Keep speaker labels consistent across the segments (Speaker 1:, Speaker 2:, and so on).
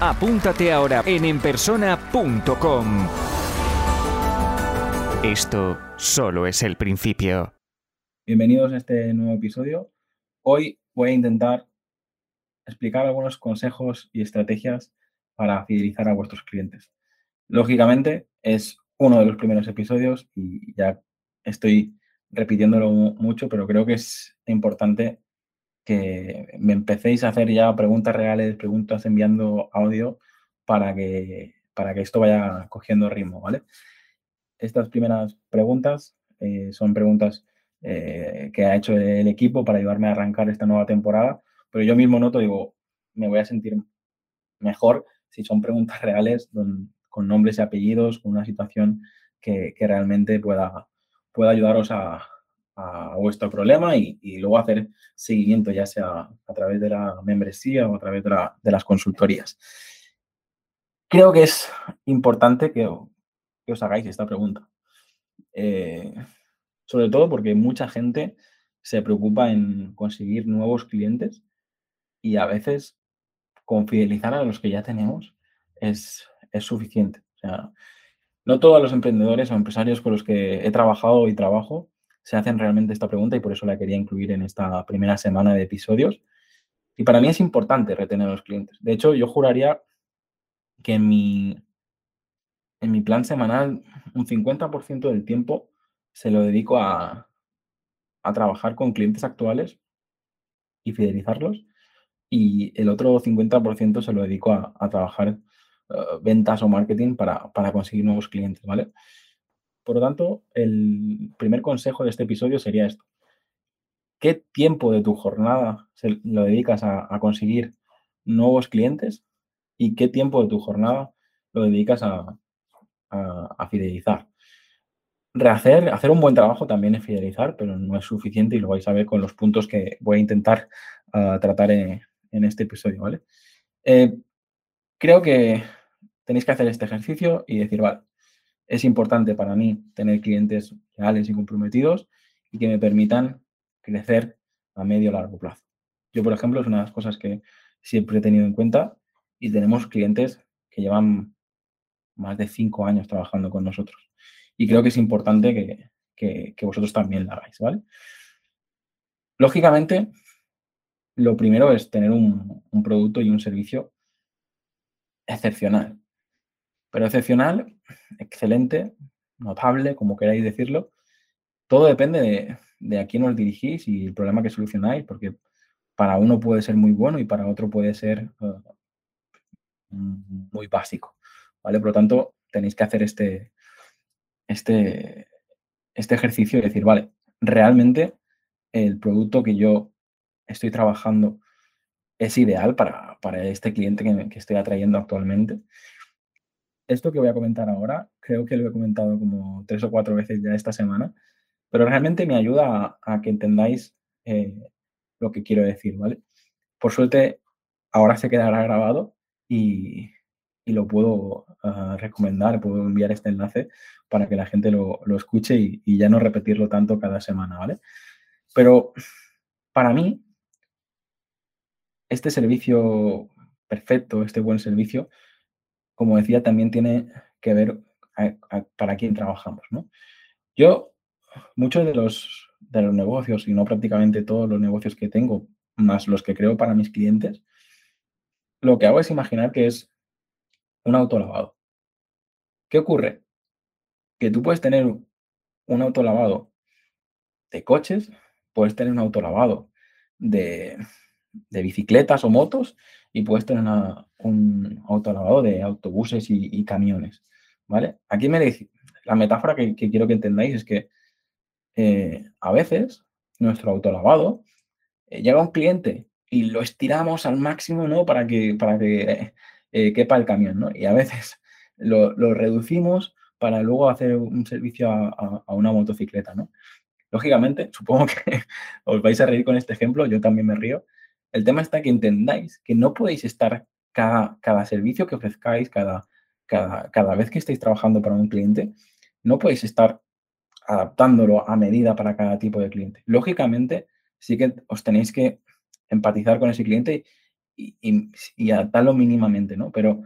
Speaker 1: Apúntate ahora en enpersona.com. Esto solo es el principio.
Speaker 2: Bienvenidos a este nuevo episodio. Hoy voy a intentar explicar algunos consejos y estrategias para fidelizar a vuestros clientes. Lógicamente, es uno de los primeros episodios y ya estoy repitiéndolo mucho, pero creo que es importante que me empecéis a hacer ya preguntas reales, preguntas enviando audio para que, para que esto vaya cogiendo ritmo, ¿vale? Estas primeras preguntas eh, son preguntas eh, que ha hecho el equipo para ayudarme a arrancar esta nueva temporada, pero yo mismo noto, digo, me voy a sentir mejor si son preguntas reales con nombres y apellidos, con una situación que, que realmente pueda, pueda ayudaros a, a vuestro problema y, luego hacer seguimiento, ya sea a través de la membresía o a través de, las consultorías. Creo que es importante que, os hagáis esta pregunta. Eh, sobre todo porque mucha gente se preocupa en conseguir nuevos clientes y a veces con fidelizar a los que ya tenemos es, es suficiente. O sea, no todos los emprendedores o empresarios con los que he trabajado y trabajo se hacen realmente esta pregunta y por eso la quería incluir en esta primera semana de episodios. Y para mí es importante retener a los clientes. De hecho, yo juraría que en mi, en mi plan semanal un 50% del tiempo se lo dedico a, a trabajar con clientes actuales y fidelizarlos. Y el otro 50% se lo dedico a, a trabajar eh, ventas o marketing para, para conseguir nuevos clientes, ¿vale? Por lo tanto, el primer consejo de este episodio sería esto. ¿Qué tiempo de tu jornada lo dedicas a, conseguir nuevos clientes y qué tiempo de tu jornada lo dedicas a, fidelizar? Rehacer, hacer un buen trabajo también es fidelizar, pero no es suficiente y lo vais a ver con los puntos que voy a intentar ah, tratar en, este episodio, ¿vale? Eh, creo que tenéis que hacer este ejercicio y decir, vale, es importante para mí tener clientes reales y comprometidos y que me permitan crecer a medio o largo plazo. Yo, por ejemplo, es una de las cosas que siempre he tenido en cuenta y tenemos clientes que llevan más de cinco años trabajando con nosotros. Y creo que es importante que, vosotros también la hagáis, ¿vale? Lógicamente, lo primero es tener un producto y un servicio excepcional. Pero excepcional, excelente, notable, como queráis decirlo, todo depende de, a quién os dirigís y el problema que solucionáis, porque para uno puede ser muy bueno y para otro puede ser eh, muy básico. ¿vale? Por lo tanto, tenéis que hacer este, este, este ejercicio y decir, vale, realmente el producto que yo estoy trabajando es ideal para, este cliente que estoy atrayendo actualmente esto que voy a comentar ahora, creo que lo he comentado como tres o cuatro veces ya esta semana, pero realmente me ayuda a, que entendáis eh, lo que quiero decir, ¿vale? Por suerte, ahora se quedará grabado y, lo puedo ah, recomendar, puedo enviar este enlace para que la gente lo, escuche y, y, ya no repetirlo tanto cada semana, ¿vale? Pero para mí, este servicio perfecto, este buen servicio, como decía, también tiene que ver para quién trabajamos, ¿no? Yo, muchos de los, de los negocios, y no prácticamente todos los negocios que tengo, más los que creo para mis clientes, lo que hago es imaginar que es un autolavado. ¿Qué ocurre? Que tú puedes tener un autolavado de coches, puedes tener un autolavado de, de bicicletas o motos y puedes tener un autolavado de autobuses y, camiones, ¿vale? Aquí me la metáfora que, quiero que entendáis es que eh, a veces nuestro autolavado eh, llega un cliente y lo estiramos al máximo, ¿no? Para que, para que eh, quepa el camión, ¿no? Y a veces lo, reducimos para luego hacer un servicio a, una motocicleta, ¿no? Lógicamente, supongo que os vais a reír con este ejemplo, yo también me río. El tema está que entendáis que no podéis estar cada, cada servicio que ofrezcáis, cada, cada, cada vez que estéis trabajando para un cliente, no podéis estar adaptándolo a medida para cada tipo de cliente. Lógicamente, sí que os tenéis que empatizar con ese cliente y, adaptarlo mínimamente, ¿no? Pero,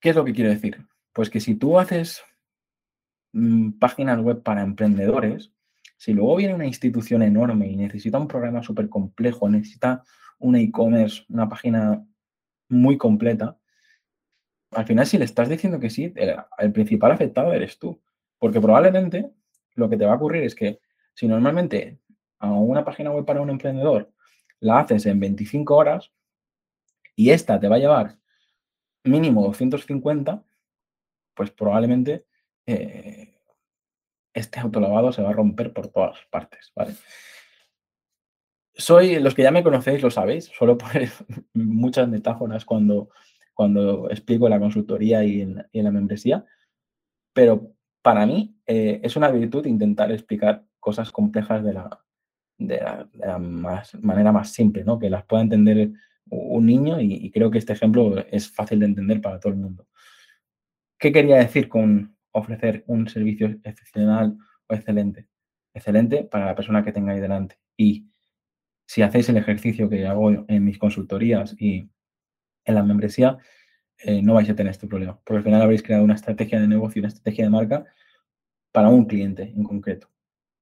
Speaker 2: ¿qué es lo que quiero decir? Pues que si tú haces mm, páginas web para emprendedores, si luego viene una institución enorme y necesita un programa súper complejo, necesita un e-commerce, una página muy completa, al final si le estás diciendo que sí, el principal afectado eres tú. Porque probablemente lo que te va a ocurrir es que si normalmente a una página web para un emprendedor la haces en 25 horas y esta te va a llevar mínimo 250, pues probablemente eh, este autolavado se va a romper por todas partes, ¿vale? Soy, los que ya me conocéis lo sabéis, suelo poner muchas metáforas cuando, cuando explico la consultoría y en, y la membresía, pero para mí eh, es una virtud intentar explicar cosas complejas de la, de la, manera más simple, ¿no? que las pueda entender un niño y, creo que este ejemplo es fácil de entender para todo el mundo. ¿Qué quería decir con ofrecer un servicio excepcional o excelente? Excelente para la persona que tengáis delante. Y si hacéis el ejercicio que hago en mis consultorías y en la membresía, eh, no vais a tener este problema, porque al final habréis creado una estrategia de negocio, una estrategia de marca para un cliente en concreto.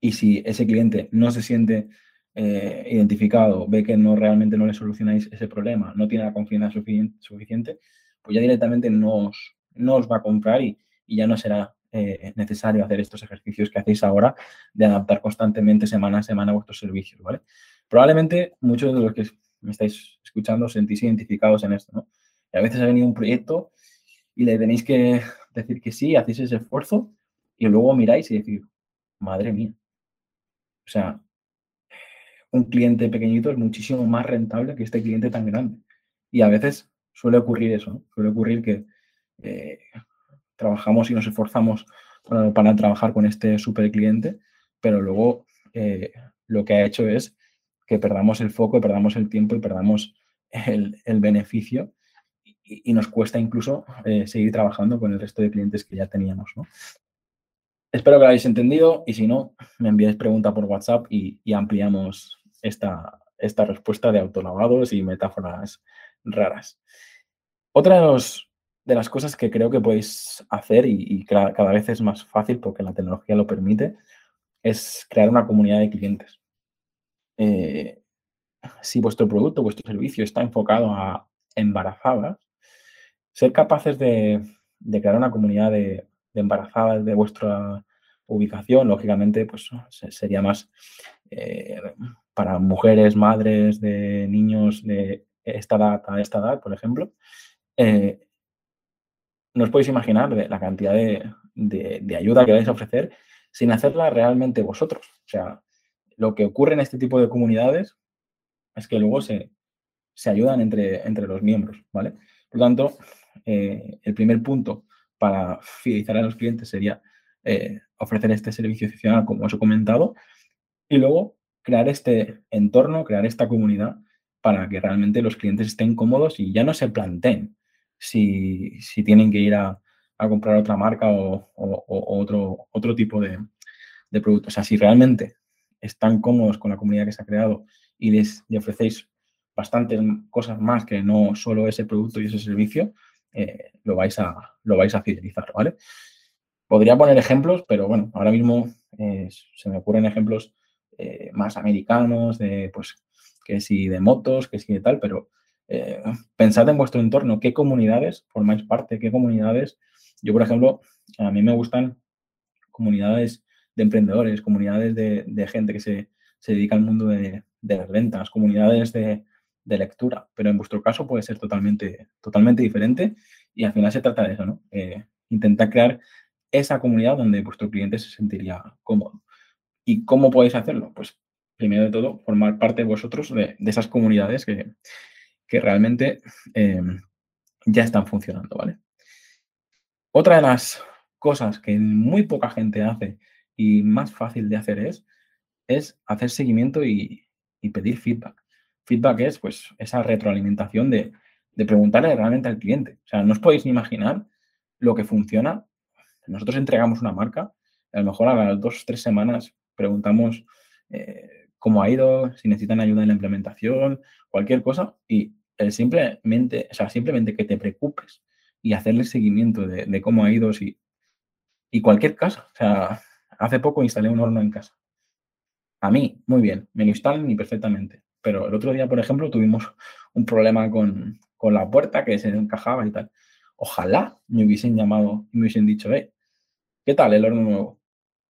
Speaker 2: Y si ese cliente no se siente eh, identificado, ve que no realmente no le solucionáis ese problema, no tiene la confianza suficiente, pues ya directamente no os, no os va a comprar y, ya no será eh, necesario hacer estos ejercicios que hacéis ahora de adaptar constantemente semana a semana vuestros servicios, ¿vale? Probablemente muchos de los que me estáis escuchando sentís identificados en esto, ¿no? a veces ha venido un proyecto y le tenéis que decir que sí, hacéis ese esfuerzo y luego miráis y decís, madre mía. O sea, un cliente pequeñito es muchísimo más rentable que este cliente tan grande. Y a veces suele ocurrir eso, suele ocurrir que eh, trabajamos y nos esforzamos para, trabajar con este super cliente, pero luego eh, lo que ha hecho es que perdamos el foco, perdamos el tiempo y perdamos el, beneficio y, nos cuesta incluso eh, seguir trabajando con el resto de clientes que ya teníamos. Espero que lo hayáis entendido y si no, me enviáis pregunta por WhatsApp y, ampliamos esta, esta respuesta de autolavados y metáforas raras. Otra de, las cosas que creo que podéis hacer y, cada, vez es más fácil porque la tecnología lo permite es crear una comunidad de clientes. Eh, si vuestro producto, vuestro servicio está enfocado a embarazadas, ser capaces de, crear una comunidad de, embarazadas de vuestra ubicación, lógicamente, pues sería más eh, para mujeres, madres de niños de esta edad a esta edad, por ejemplo. Eh, no os podéis imaginar la cantidad de, ayuda que vais a ofrecer sin hacerla realmente vosotros. O sea, lo que ocurre en este tipo de comunidades es que luego se, se ayudan entre, entre los miembros, ¿vale? Por lo tanto, eh, el primer punto para fidelizar a los clientes sería eh, ofrecer este servicio excepcional, como os he comentado, y luego crear este entorno, crear esta comunidad para que realmente los clientes estén cómodos y ya no se planteen si, tienen que ir a, comprar otra marca o, otro, otro tipo de, de productos. O sea, si realmente están cómodos con la comunidad que se ha creado y les ofrecéis bastantes cosas más que no solo ese producto y ese servicio, eh, lo, vais a, lo vais a fidelizar, ¿vale? Podría poner ejemplos, pero bueno, ahora mismo eh, se me ocurren ejemplos eh, más americanos, de pues que si de motos, que si de tal, pero pensad en vuestro entorno, qué comunidades formáis parte, qué comunidades. Yo, por ejemplo, a mí me gustan comunidades de emprendedores, comunidades de, gente que se, dedica al mundo de las ventas, comunidades de, de lectura, pero en vuestro caso puede ser totalmente, totalmente diferente y al final se trata de eso, ¿no? Eh, intentar crear esa comunidad donde vuestro cliente se sentiría cómodo. ¿Y cómo podéis hacerlo? Pues primero de todo, formar parte vosotros de, esas comunidades que, realmente eh, ya están funcionando, ¿vale? Otra de las cosas que muy poca gente hace y más fácil de hacer es, es hacer seguimiento y, pedir feedback. Feedback es pues esa retroalimentación de, preguntarle realmente al cliente. O sea, no os podéis ni imaginar lo que funciona. Nosotros entregamos una marca, a lo mejor a las dos, tres semanas preguntamos eh, cómo ha ido, si necesitan ayuda en la implementación, cualquier cosa, y simplemente, o sea, simplemente que te preocupes y hacerle seguimiento de, cómo ha ido, si, y cualquier cosa. O sea, hace poco instalé un horno en casa. A mí, muy bien, me lo instalan y perfectamente. Pero el otro día, por ejemplo, tuvimos un problema con, con la puerta que se encajaba y tal. Ojalá me hubiesen llamado y me hubiesen dicho, eh, ¿qué tal el horno nuevo?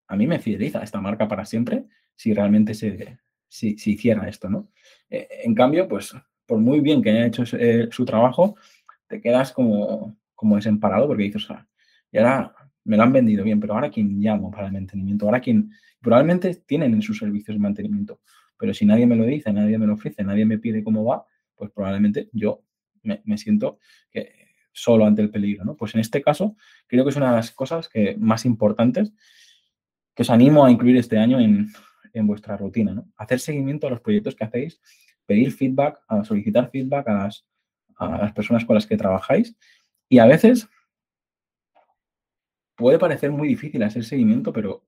Speaker 2: A mí me fideliza esta marca para siempre si realmente se, si, hiciera esto, ¿no? Eh, en cambio, pues por muy bien que haya hecho eh, su trabajo, te quedas como, como desemparado porque dices, sea, y ahora me lo han vendido bien, pero ahora quién llamo para el mantenimiento, ahora quién, probablemente tienen en sus servicios de mantenimiento, pero si nadie me lo dice, nadie me lo ofrece, nadie me pide cómo va, pues probablemente yo me, siento solo ante el peligro, ¿no? Pues en este caso creo que es una de las cosas que, más importantes que os animo a incluir este año en, en vuestra rutina, ¿no? Hacer seguimiento a los proyectos que hacéis, pedir feedback, solicitar feedback a las, a las personas con las que trabajáis y a veces puede parecer muy difícil hacer seguimiento, pero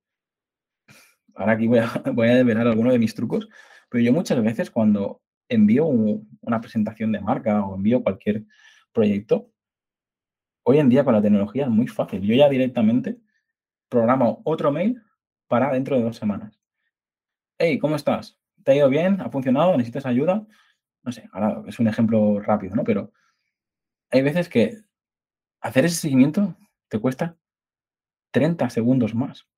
Speaker 2: ahora aquí voy a, voy a develar alguno de mis trucos, pero yo muchas veces cuando envío una presentación de marca o envío cualquier proyecto, hoy en día con la tecnología es muy fácil. Yo ya directamente programo otro mail para dentro de dos semanas hey, ¿cómo estás? ¿Te ha ido bien? ¿Ha funcionado? ¿Necesitas ayuda? No sé, ahora es un ejemplo rápido, ¿no? Pero hay veces que hacer ese seguimiento te cuesta 30 segundos más.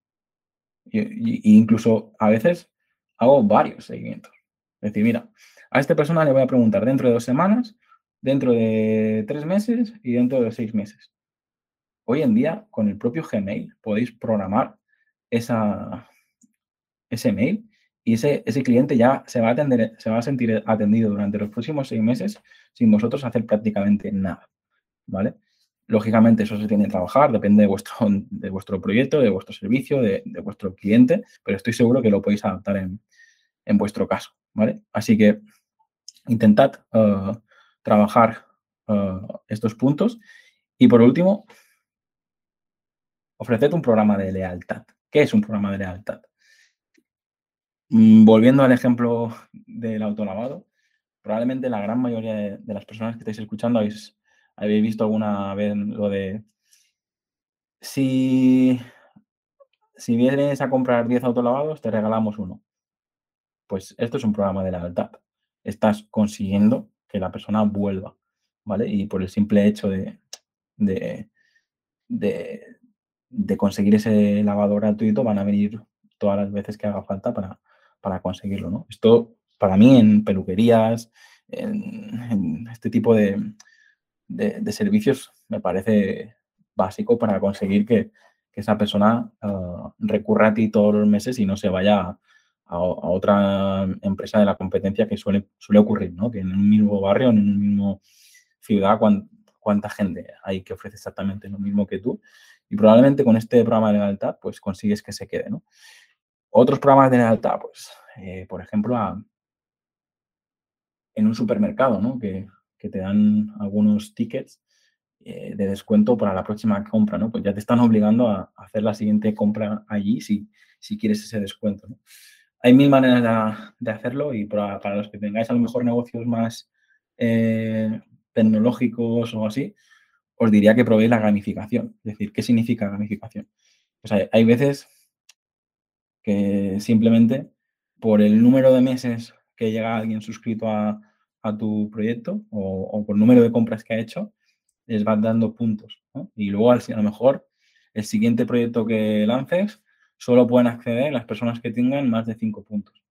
Speaker 2: Y, incluso a veces hago varios seguimientos. Es decir, mira, a esta persona le voy a preguntar dentro de dos semanas, dentro de tres meses y dentro de seis meses. Hoy en día, con el propio Gmail, podéis programar esa, ese mail y ese, ese cliente ya se va, a atender, se va a sentir atendido durante los próximos seis meses sin vosotros hacer prácticamente nada, ¿vale? Lógicamente eso se tiene que trabajar, depende de vuestro, de vuestro proyecto, de vuestro servicio, de, vuestro cliente, pero estoy seguro que lo podéis adaptar en, vuestro caso, ¿vale? Así que intentad uh, trabajar uh, estos puntos. Y por último, ofreced un programa de lealtad. ¿Qué es un programa de lealtad? Mm, volviendo al ejemplo del autolavado, probablemente la gran mayoría de, las personas que estáis escuchando habéis, habéis visto alguna vez lo de si, si vienes a comprar 10 autolavados, te regalamos uno. Pues esto es un programa de lealtad. Estás consiguiendo que la persona vuelva, ¿vale? Y por el simple hecho de, de, de conseguir ese lavado gratuito van a venir todas las veces que haga falta para, para conseguirlo. ¿no? Esto, para mí, en peluquerías, en, este tipo de, servicios, me parece básico para conseguir que, esa persona ah, recurra a ti todos los meses y no se vaya a, otra empresa de la competencia que suele, suele ocurrir, ¿no? Que en un mismo barrio, en un mismo ciudad, cuánta gente hay que ofrece exactamente lo mismo que tú. Y probablemente con este programa de lealtad, pues consigues que se quede, ¿no? Otros programas de lealtad, pues, eh, por ejemplo, en un supermercado, ¿no? Que, te dan algunos tickets eh, de descuento para la próxima compra, ¿no? Pues ya te están obligando a, hacer la siguiente compra allí si, si quieres ese descuento. Hay mil maneras de, hacerlo y para, los que tengáis a lo mejor negocios más eh, tecnológicos o así, os diría que probéis la gamificación. Es decir, ¿qué significa gamificación? Pues hay veces que simplemente por el número de meses que llega alguien suscrito a, tu proyecto o, por el número de compras que ha hecho, les vas dando puntos. Y luego, a lo mejor, el siguiente proyecto que lances, solo pueden acceder las personas que tengan más de cinco puntos.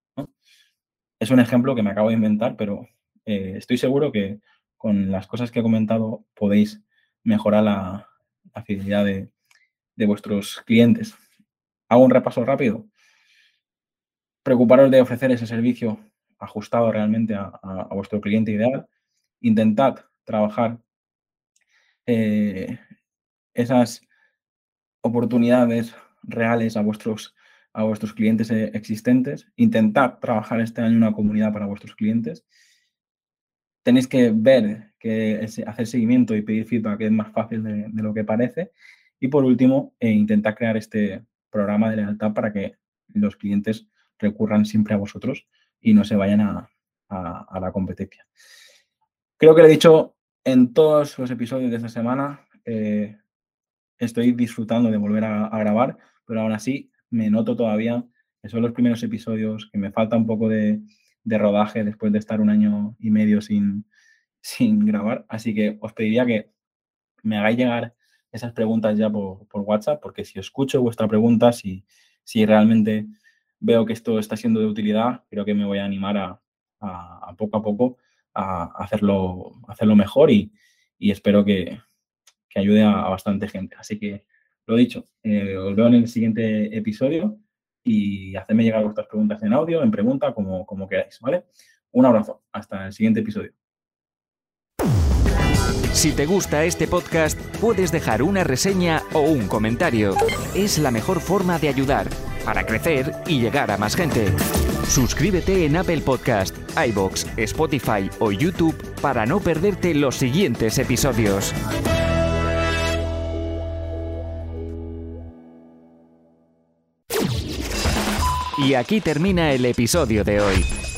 Speaker 2: Es un ejemplo que me acabo de inventar, pero eh, estoy seguro que con las cosas que he comentado podéis mejorar la, fidelidad de, de vuestros clientes. Hago un repaso rápido preocuparos de ofrecer ese servicio ajustado realmente a, vuestro cliente ideal. Intentad trabajar eh, esas oportunidades reales a vuestros, a vuestros clientes eh, existentes, intentar trabajar este año una comunidad para vuestros clientes. Tenéis que ver que hacer seguimiento y pedir feedback es más fácil de, lo que parece. Y por último, eh, intentar crear este programa de lealtad para que los clientes recurran siempre a vosotros y no se vayan a, la competencia. Creo que lo he dicho en todos los episodios de esta semana. Eh, estoy disfrutando de volver a, grabar, pero aún así me noto todavía que son los primeros episodios, que me falta un poco de, rodaje después de estar un año y medio sin, sin grabar. Así que os pediría que me hagáis llegar esas preguntas ya por, WhatsApp, porque si escucho vuestra pregunta, si, si realmente veo que esto está siendo de utilidad, creo que me voy a animar a, poco a poco a hacerlo, hacerlo mejor y, espero que, ayude a, bastante gente. Así que, lo dicho, eh, os veo en el siguiente episodio y hacedme llegar vuestras preguntas en audio, en pregunta, como, como queráis, ¿vale? Un abrazo, hasta el siguiente episodio.
Speaker 1: Si te gusta este podcast, puedes dejar una reseña o un comentario. Es la mejor forma de ayudar para crecer y llegar a más gente. Suscríbete en Apple Podcast, iBox, Spotify o YouTube para no perderte los siguientes episodios. Y aquí termina el episodio de hoy.